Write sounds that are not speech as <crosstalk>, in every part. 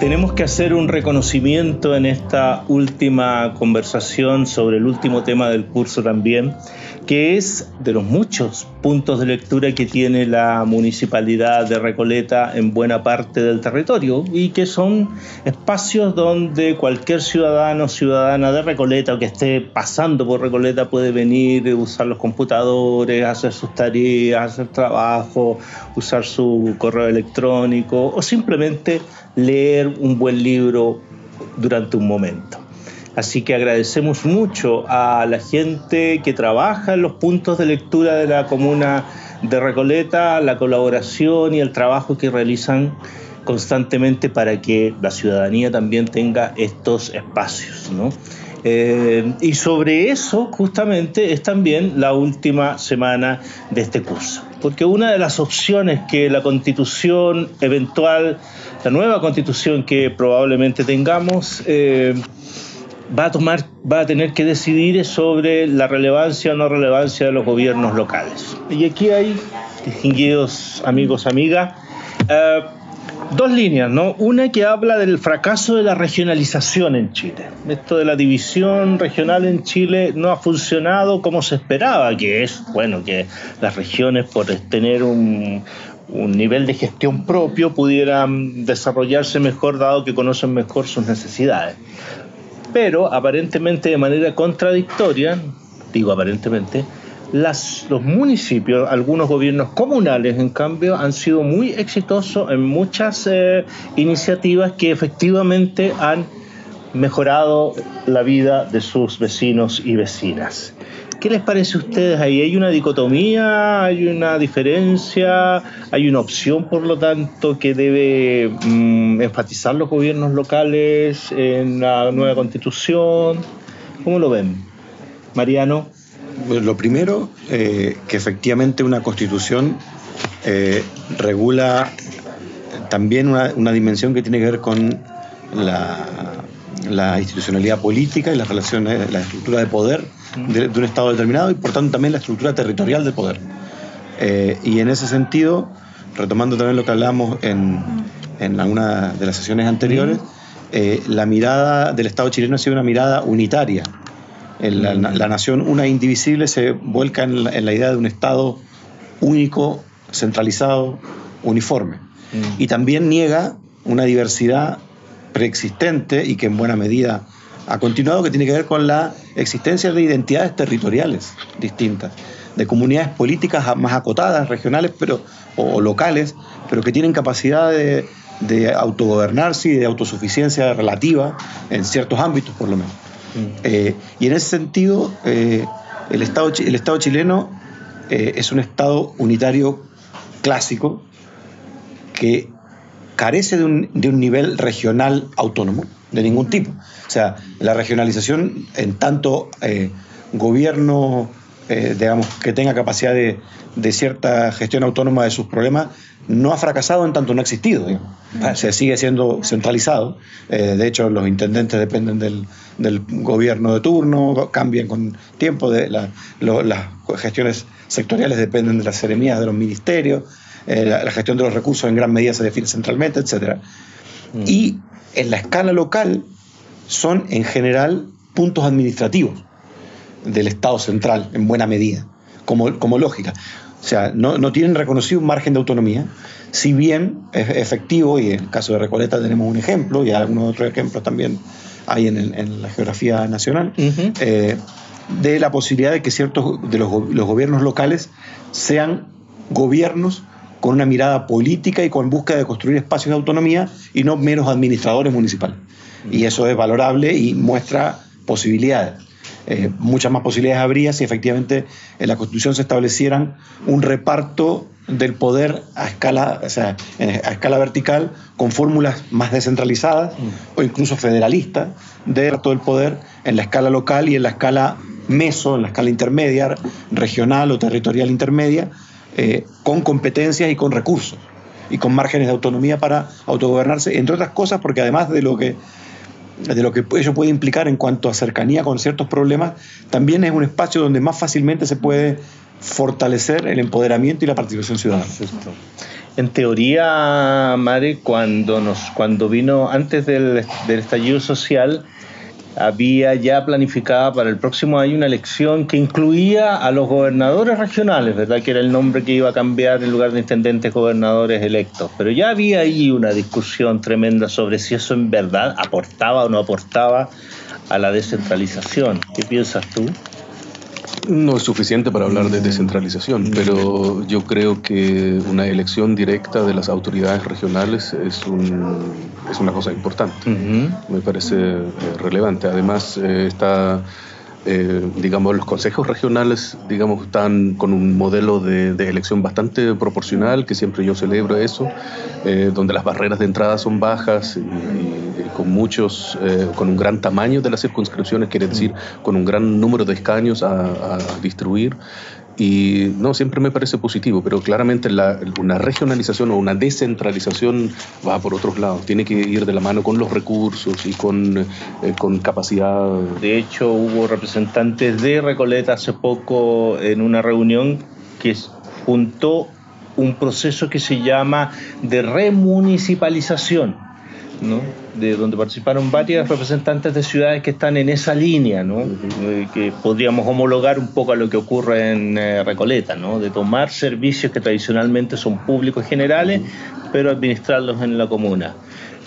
tenemos que hacer un reconocimiento en esta última conversación sobre el último tema del curso también, que es de los muchos puntos de lectura que tiene la municipalidad de Recoleta en buena parte del territorio y que son espacios donde cualquier ciudadano o ciudadana de Recoleta o que esté pasando por Recoleta puede venir, usar los computadores, hacer sus tareas, hacer trabajo, usar su correo electrónico o simplemente leer un buen libro durante un momento. Así que agradecemos mucho a la gente que trabaja en los puntos de lectura de la comuna de Recoleta, la colaboración y el trabajo que realizan constantemente para que la ciudadanía también tenga estos espacios. Eh, y sobre eso justamente es también la última semana de este curso, porque una de las opciones que la constitución eventual la nueva constitución que probablemente tengamos eh, va a tomar, va a tener que decidir sobre la relevancia o no relevancia de los gobiernos locales. Y aquí hay, distinguidos amigos, amigas, eh, dos líneas, ¿no? Una que habla del fracaso de la regionalización en Chile. Esto de la división regional en Chile no ha funcionado como se esperaba, que es, bueno, que las regiones por tener un, un nivel de gestión propio pudieran desarrollarse mejor dado que conocen mejor sus necesidades. Pero aparentemente de manera contradictoria, digo aparentemente, los municipios, algunos gobiernos comunales, en cambio, han sido muy exitosos en muchas eh, iniciativas que efectivamente han mejorado la vida de sus vecinos y vecinas. ¿Qué les parece a ustedes ahí? ¿Hay una dicotomía? ¿Hay una diferencia? ¿Hay una opción, por lo tanto, que debe mm, enfatizar los gobiernos locales en la nueva constitución? ¿Cómo lo ven? Mariano. lo primero, eh, que efectivamente una constitución eh, regula también una, dimensión que tiene que ver con la, la institucionalidad política y las relaciones, la estructura de poder de, un Estado determinado y por tanto también la estructura territorial del poder. Eh, y en ese sentido, retomando también lo que hablamos en, en alguna de las sesiones anteriores, eh, la mirada del Estado chileno ha sido una mirada unitaria. La, la, nación una indivisible se vuelca en la, en la, idea de un Estado único, centralizado, uniforme. Y también niega una diversidad preexistente y que en buena medida ha continuado, que tiene que ver con la existencia de identidades territoriales distintas, de comunidades políticas más acotadas, regionales pero, o locales, pero que tienen capacidad de, autogobernarse y de autosuficiencia relativa en ciertos ámbitos, por lo menos. Mm. Eh, y en ese sentido, eh, el, Estado, el Estado chileno eh, es un Estado unitario clásico que carece de un, de un nivel regional autónomo de ningún tipo. O sea, la regionalización en tanto eh, gobierno, eh, digamos, que tenga capacidad de, cierta gestión autónoma de sus problemas, no ha fracasado en tanto no ha existido. Se sigue siendo centralizado. Eh, de hecho, los intendentes dependen del, gobierno de turno, cambian con tiempo. De las gestiones sectoriales dependen de las seremías de los ministerios. La, gestión de los recursos en gran medida se define centralmente, etc. Mm. Y en la escala local son en general puntos administrativos del Estado central, en buena medida, como, como lógica. O sea, no, tienen reconocido un margen de autonomía, si bien es efectivo, y en el caso de Recoleta tenemos un ejemplo, y algunos otros ejemplos también hay en, la geografía nacional, eh, de la posibilidad de que ciertos de los, los gobiernos locales sean gobiernos con una mirada política y con búsqueda de construir espacios de autonomía y no menos administradores municipales. Y eso es valorable y muestra posibilidades. Eh, muchas más posibilidades habría si efectivamente en la Constitución se establecieran un reparto del poder a escala, o sea, a escala vertical con fórmulas más descentralizadas o incluso federalistas de todo el poder en la escala local y en la escala meso, en la escala intermedia, regional o territorial intermedia, eh, con competencias y con recursos y con márgenes de autonomía para autogobernarse, entre otras cosas porque además de lo que de lo que ello puede implicar en cuanto a cercanía con ciertos problemas, también es un espacio donde más fácilmente se puede fortalecer el empoderamiento y la participación ciudadana. En teoría, Mare, cuando, nos, cuando vino antes del estallido social, había ya planificada para el próximo año una elección que incluía a los gobernadores regionales, ¿verdad? Que era el nombre que iba a cambiar en lugar de intendentes gobernadores electos. Pero ya había ahí una discusión tremenda sobre si eso en verdad aportaba o no aportaba a la descentralización. ¿Qué piensas tú? No es suficiente para hablar de descentralización, pero yo creo que una elección directa de las autoridades regionales es, un, es una cosa importante. Me parece eh, relevante. Además, eh, está eh, digamos, los consejos regionales, digamos, están con un modelo de, elección bastante proporcional, que siempre yo celebro eso, eh, donde las barreras de entrada son bajas y, con muchos, eh, con un gran tamaño de las circunscripciones, quiere decir, con un gran número de escaños a, a distribuir. Y no, siempre me parece positivo, pero claramente la, una regionalización o una descentralización va por otros lados. Tiene que ir de la mano con los recursos y con, eh, con capacidad. De hecho, hubo representantes de Recoleta hace poco en una reunión que juntó un proceso que se llama de remunicipalización de donde participaron varias representantes de ciudades que están en esa línea, ¿no? Eh, que podríamos homologar un poco a lo que ocurre en eh, Recoleta, ¿no? de tomar servicios que tradicionalmente son públicos generales, pero administrarlos en la comuna.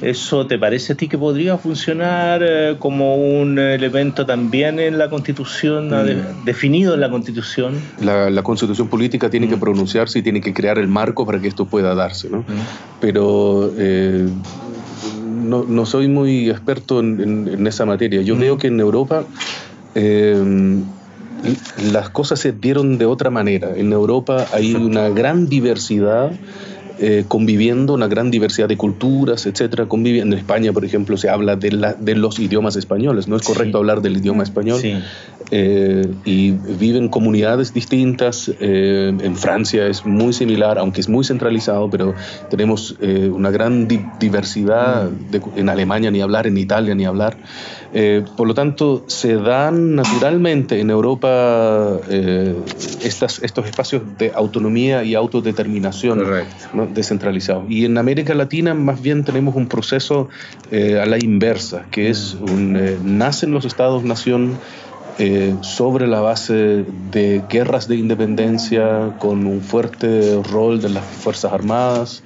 ¿Eso te parece a ti que podría funcionar eh, como un elemento también en la Constitución, mm. definido en la Constitución? La, Constitución política tiene que mm. pronunciarse y tiene que crear el marco para que esto pueda darse, ¿no? Mm. Pero no, no soy muy experto en, esa materia. Yo veo que en Europa eh, las cosas se dieron de otra manera. En Europa hay una gran diversidad eh, conviviendo una gran diversidad de culturas, etcétera. Conviviendo. En España, por ejemplo, se habla de, la, de los idiomas españoles. No es correcto hablar del idioma español. Eh, y viven comunidades distintas. Eh, en Francia es muy similar, aunque es muy centralizado, pero tenemos una gran diversidad. en Alemania ni hablar, en Italia ni hablar. por lo tanto, se dan naturalmente en Europa estas, estos espacios de autonomía y autodeterminación. Correcto descentralizado. Y en América Latina más bien tenemos un proceso eh, a la inversa, que es un, eh, nacen los estados-nación eh, sobre la base de guerras de independencia con un fuerte rol de las Fuerzas Armadas,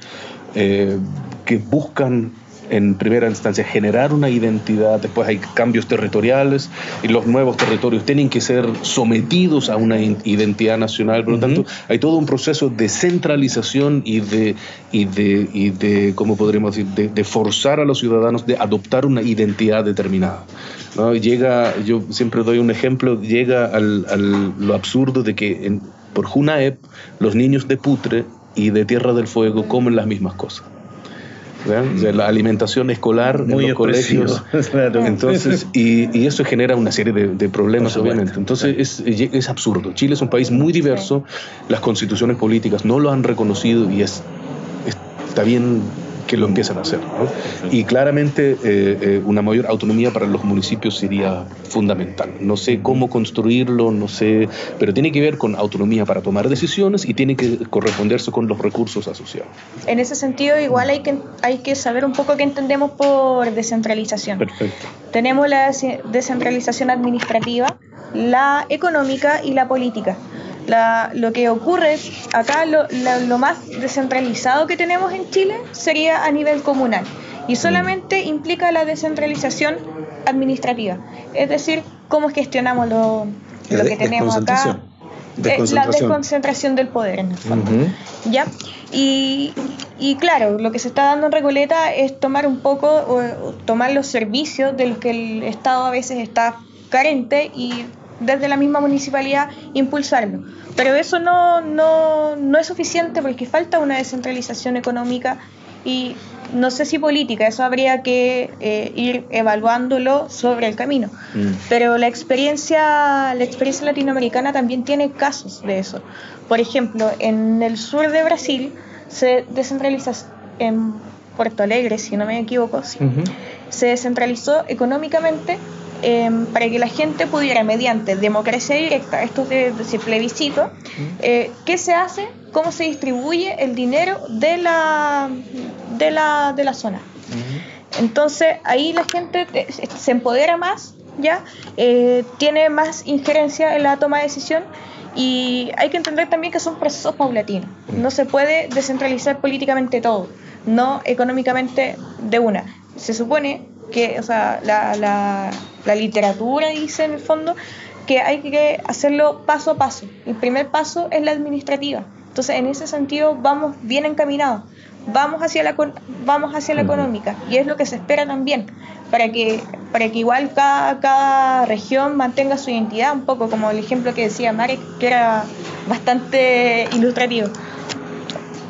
que buscan en primera instancia generar una identidad, después hay cambios territoriales y los nuevos territorios tienen que ser sometidos a una identidad nacional, por lo tanto hay todo un proceso de centralización y de, y de, y de ¿cómo podríamos decir?, de, forzar a los ciudadanos de adoptar una identidad determinada. ¿no? Llega, yo siempre doy un ejemplo, llega al, al lo absurdo de que en, por Junaep los niños de Putre y de Tierra del Fuego comen las mismas cosas la alimentación escolar en los colegios. <laughs> Entonces, y, eso genera una serie de, problemas, obviamente. Entonces, es, es absurdo. Chile es un país muy diverso, las constituciones políticas no lo han reconocido y es, está bien que lo empiezan a hacer. Y claramente eh, eh, una mayor autonomía para los municipios sería fundamental. No sé cómo construirlo, no sé, pero tiene que ver con autonomía para tomar decisiones y tiene que corresponderse con los recursos asociados. En ese sentido, igual hay que, hay que saber un poco qué entendemos por descentralización. Perfecto. Tenemos la descentralización administrativa, la económica y la política lo que ocurre acá, lo, lo, más descentralizado que tenemos en Chile sería a nivel comunal y mm. solamente implica la descentralización administrativa, es decir, cómo gestionamos lo, lo que tenemos acá. Eh, la desconcentración del poder en el fondo. ¿Ya? Y, y, claro, lo que se está dando en Recoleta es tomar un poco, o, tomar los servicios de los que el Estado a veces está carente y desde la misma municipalidad impulsarlo. Pero eso no, no, no es suficiente porque falta una descentralización económica y no sé si política, eso habría que eh, ir evaluándolo sobre el camino. Mm. Pero la experiencia, la experiencia latinoamericana también tiene casos de eso. Por ejemplo, en el sur de Brasil se descentraliza en Puerto Alegre, si no me equivoco, se descentralizó económicamente em, para que la gente pudiera, mediante democracia directa, esto de, de plebiscito, eh, ¿qué se hace? ¿Cómo se distribuye el dinero de la, de la, de la zona? Entonces ahí la gente se empodera más, ya eh, tiene más injerencia en la toma de decisión y hay que entender también que son procesos paulatinos. No se puede descentralizar políticamente todo, no económicamente de una. Se supone que, o sea, la, la, la literatura dice en el fondo que hay que hacerlo paso a paso. El primer paso es la administrativa. Entonces, en ese sentido, vamos bien encaminados vamos hacia la vamos hacia la económica y es lo que se espera también para que para que igual cada, cada región mantenga su identidad un poco como el ejemplo que decía Marek que era bastante ilustrativo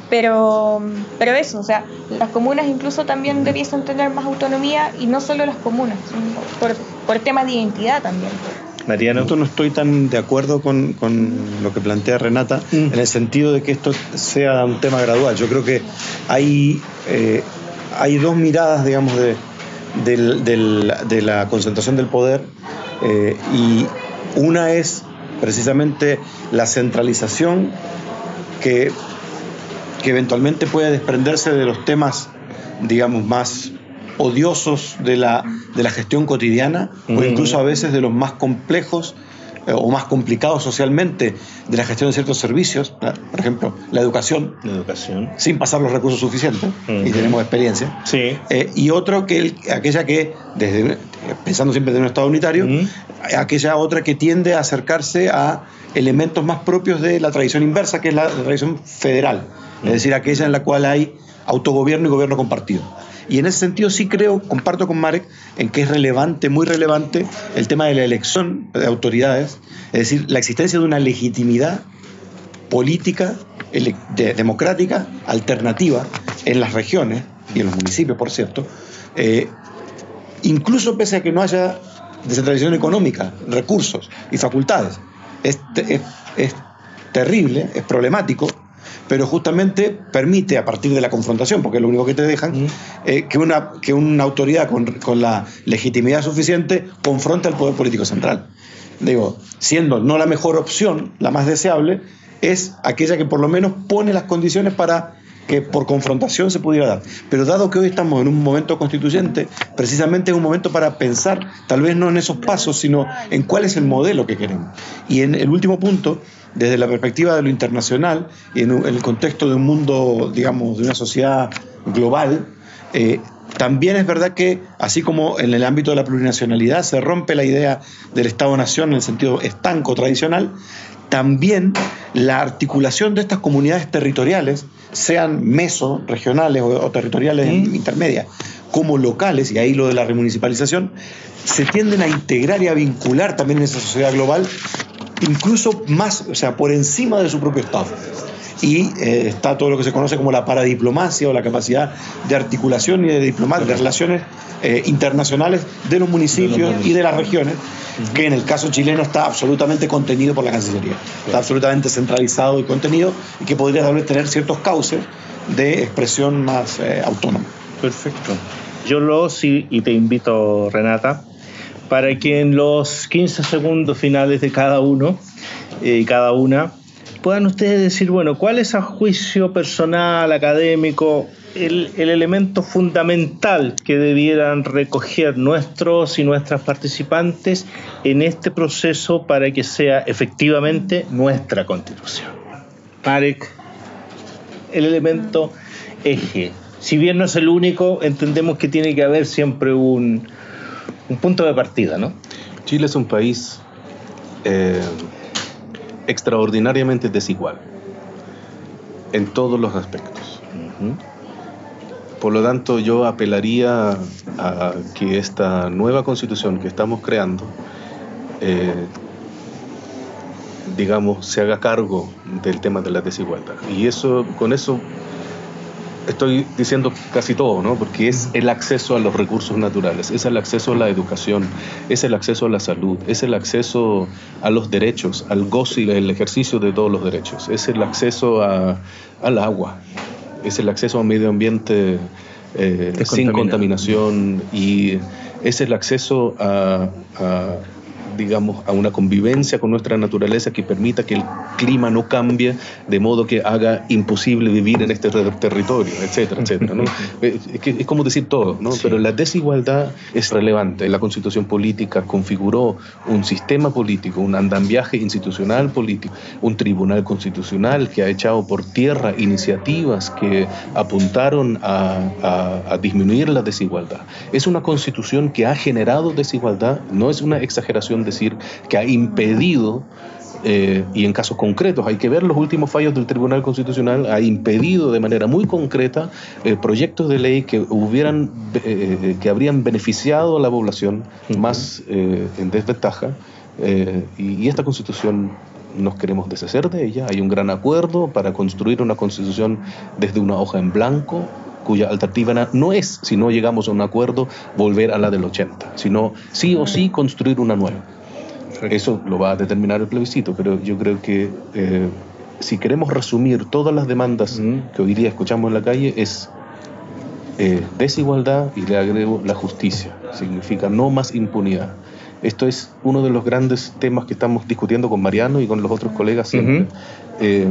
pero pero eso o sea las comunas incluso también debiesen tener más autonomía y no solo las comunas por, por temas de identidad también Mariano. no estoy tan de acuerdo con, lo que plantea Renata, mm. en el sentido de que esto sea un tema gradual. Yo creo que hay, eh, hay dos miradas, digamos, de, la concentración del poder, eh, y una es precisamente la centralización que, que eventualmente puede desprenderse de los temas, digamos, más odiosos de la, de la gestión cotidiana o incluso a veces de los más complejos eh, o más complicados socialmente de la gestión de ciertos servicios, por ejemplo, la educación, la educación. sin pasar los recursos suficientes, y tenemos experiencia. Sí. Eh, y otro que aquella que, desde, pensando siempre en un Estado unitario, aquella otra que tiende a acercarse a elementos más propios de la tradición inversa, que es la, tradición federal, es decir, aquella en la cual hay autogobierno y gobierno compartido. Y en ese sentido sí creo, comparto con Marek, en que es relevante, muy relevante, el tema de la elección de autoridades, es decir, la existencia de una legitimidad política, democrática, alternativa en las regiones y en los municipios, por cierto, eh, incluso pese a que no haya descentralización económica, recursos y facultades. es, es terrible, es problemático, pero justamente permite a partir de la confrontación, porque es lo único que te dejan, eh, que, una, que una autoridad con, con, la legitimidad suficiente confronte al poder político central. Digo, siendo no la mejor opción, la más deseable, es aquella que por lo menos pone las condiciones para que por confrontación se pudiera dar. Pero dado que hoy estamos en un momento constituyente, precisamente es un momento para pensar, tal vez no en esos pasos, sino en cuál es el modelo que queremos. Y en el último punto, desde la perspectiva de lo internacional y en, el contexto de un mundo, digamos, de una sociedad global, eh, también es verdad que, así como en el ámbito de la plurinacionalidad se rompe la idea del Estado-Nación en el sentido estanco tradicional, también la articulación de estas comunidades territoriales, sean meso, regionales o, territoriales intermedias, como locales, y ahí lo de la remunicipalización, se tienden a integrar y a vincular también en esa sociedad global, incluso más, o sea, por encima de su propio Estado y eh, está todo lo que se conoce como la paradiplomacia o la capacidad de articulación y de diplomar de relaciones eh, internacionales de los municipios y de las regiones, que en el caso chileno está absolutamente contenido por la Cancillería, está absolutamente centralizado y contenido y que podría tal vez tener ciertos cauces de expresión más eh, autónoma. Perfecto. Yo lo sí, y te invito, Renata, para que en los 15 segundos finales de cada uno y cada una puedan ustedes decir, bueno, ¿cuál es a juicio personal, académico, el, elemento fundamental que debieran recoger nuestros y nuestras participantes en este proceso para que sea efectivamente nuestra constitución? Marek, el elemento eje. Si bien no es el único, entendemos que tiene que haber siempre un, un punto de partida, ¿no? Chile es un país eh, extraordinariamente desigual en todos los aspectos. Por lo tanto, yo apelaría a que esta nueva constitución que estamos creando, eh, digamos, se haga cargo del tema de la desigualdad. Y eso, con eso estoy diciendo casi todo, ¿no? Porque es el acceso a los recursos naturales, es el acceso a la educación, es el acceso a la salud, es el acceso a los derechos, al goce y el ejercicio de todos los derechos, es el acceso a, al agua, es el acceso a un medio ambiente eh, sin contaminación y es el acceso a digamos, a una convivencia con nuestra naturaleza que permita que el clima no cambie de modo que haga imposible vivir en este territorio, etcétera, etcétera. ¿no? es, como decir todo, ¿no? pero la desigualdad es relevante. La constitución política configuró un sistema político, un andamiaje institucional político, un tribunal constitucional que ha echado por tierra iniciativas que apuntaron a, a, a disminuir la desigualdad. Es una constitución que ha generado desigualdad, no es una exageración decir que ha impedido, eh, y en casos concretos, hay que ver los últimos fallos del Tribunal Constitucional, ha impedido de manera muy concreta eh, proyectos de ley que, hubieran, eh, que habrían beneficiado a la población más en desventaja. y esta constitución nos queremos deshacer de ella. Hay un gran acuerdo para construir una constitución desde una hoja en blanco, cuya alternativa no es, si no llegamos a un acuerdo, volver a la del 80, sino sí o sí construir una nueva. Eso lo va a determinar el plebiscito, pero yo creo que eh, si queremos resumir todas las demandas que hoy día escuchamos en la calle, es eh, desigualdad y le agrego la justicia. Significa no más impunidad. Esto es uno de los grandes temas que estamos discutiendo con Mariano y con los otros colegas siempre. Eh,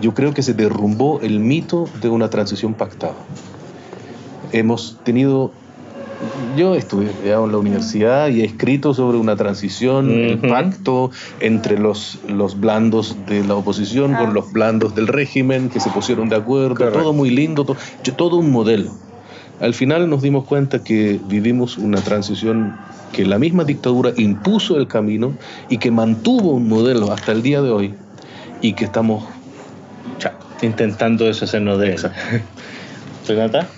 yo creo que se derrumbó el mito de una transición pactada. Hemos tenido yo estudié en la universidad y he escrito sobre una transición, el pacto entre los, los blandos de la oposición con ah. los blandos del régimen que se pusieron de acuerdo, todo muy lindo, todo, todo un modelo. Al final nos dimos cuenta que vivimos una transición que la misma dictadura impuso el camino y que mantuvo un modelo hasta el día de hoy y que estamos intentando deshacernos de eso. <laughs> ¿Renata?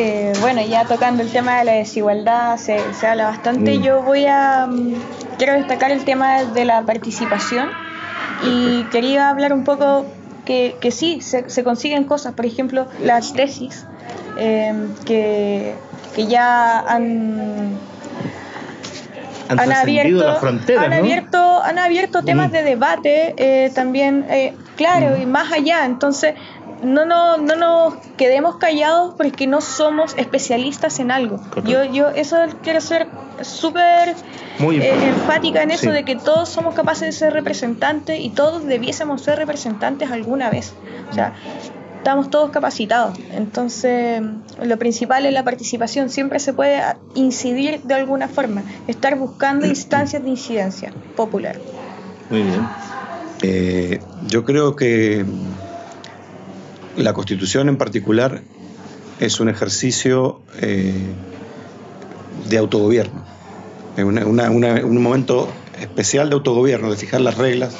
Eh, bueno, ya tocando el tema de la desigualdad, se, habla bastante. Mm. Yo voy a. Mm, quiero destacar el tema de la participación y quería hablar un poco que, que sí, se, consiguen cosas. Por ejemplo, las tesis eh, que, que ya han han, abierto, han, abierto, han abierto temas mm. de debate eh, también, claro, y más allá. Entonces, no, no, no nos quedemos callados porque no somos especialistas en algo. Yo, yo eso quiero ser súper eh, enfática en eso de que todos somos capaces de ser representantes y todos debiésemos ser representantes alguna vez. O sea, estamos todos capacitados. Entonces, lo principal es la participación. Siempre se puede incidir de alguna forma, estar buscando <clears throat> instancias de incidencia popular. Muy bien. Eh, yo creo que la Constitución en particular es un ejercicio eh, de autogobierno, es un momento especial de autogobierno, de fijar las reglas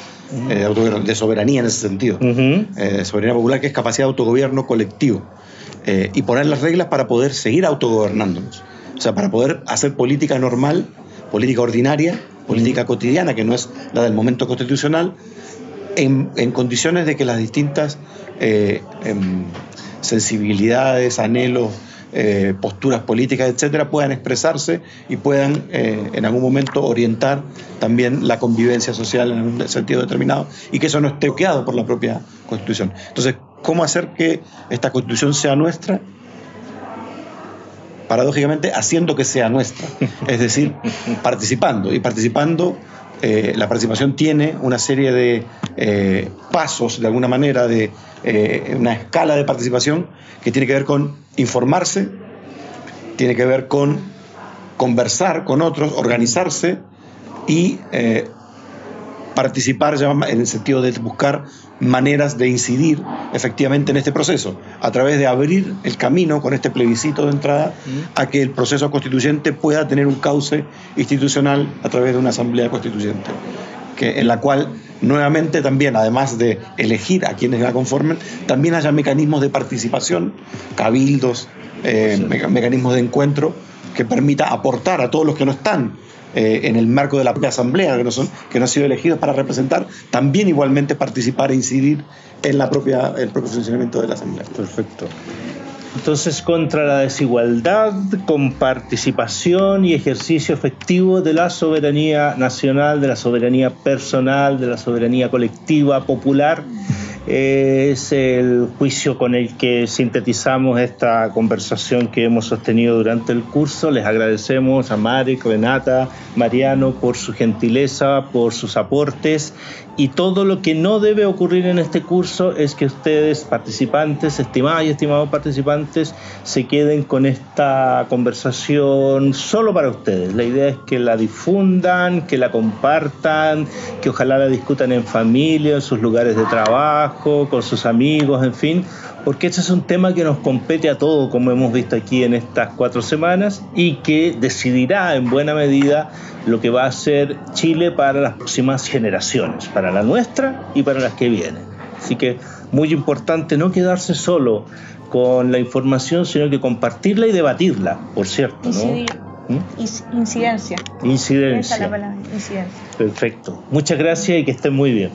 eh, de, autogobierno, de soberanía en ese sentido, eh, soberanía popular que es capacidad de autogobierno colectivo y poner las reglas para poder seguir autogobernándonos, o sea, para poder hacer política normal, política ordinaria, política cotidiana, que no es la del momento constitucional, en, condiciones de que las distintas eh, em, sensibilidades, anhelos, eh, posturas políticas, etcétera, puedan expresarse y puedan eh, en algún momento orientar también la convivencia social en un sentido determinado y que eso no esté bloqueado por la propia Constitución. Entonces, ¿cómo hacer que esta Constitución sea nuestra? Paradójicamente, haciendo que sea nuestra, es decir, participando y participando eh, la participación tiene una serie de eh, pasos, de alguna manera, de eh, una escala de participación que tiene que ver con informarse, tiene que ver con conversar con otros, organizarse y participar ya en el sentido de buscar maneras de incidir efectivamente en este proceso, a través de abrir el camino con este plebiscito de entrada a que el proceso constituyente pueda tener un cauce institucional a través de una asamblea constituyente, que, en la cual nuevamente también, además de elegir a quienes la conformen, también haya mecanismos de participación, cabildos, eh, mecanismos de encuentro que permita aportar a todos los que no están eh, en el marco de la propia asamblea, que no, son, que no han sido elegidos para representar, también igualmente participar e incidir en la propia, el propio funcionamiento de la asamblea. Perfecto. Entonces, contra la desigualdad, con participación y ejercicio efectivo de la soberanía nacional, de la soberanía personal, de la soberanía colectiva, popular, es el juicio con el que sintetizamos esta conversación que hemos sostenido durante el curso. Les agradecemos a Marek, Renata, Mariano por su gentileza, por sus aportes y todo lo que no debe ocurrir en este curso es que ustedes, participantes, estimadas y estimados participantes, se queden con esta conversación solo para ustedes. La idea es que la difundan, que la compartan, que ojalá la discutan en familia, en sus lugares de trabajo, con sus amigos, en fin, porque este es un tema que nos compete a todos, como hemos visto aquí en estas cuatro semanas, y que decidirá en buena medida lo que va a ser Chile para las próximas generaciones, para la nuestra y para las que vienen. Así que muy importante no quedarse solo con la información, sino que compartirla y debatirla, por cierto. ¿no? ¿Mm? Incidencia. Incidencia. Esa es la palabra, incidencia. Perfecto. Muchas gracias y que estén muy bien.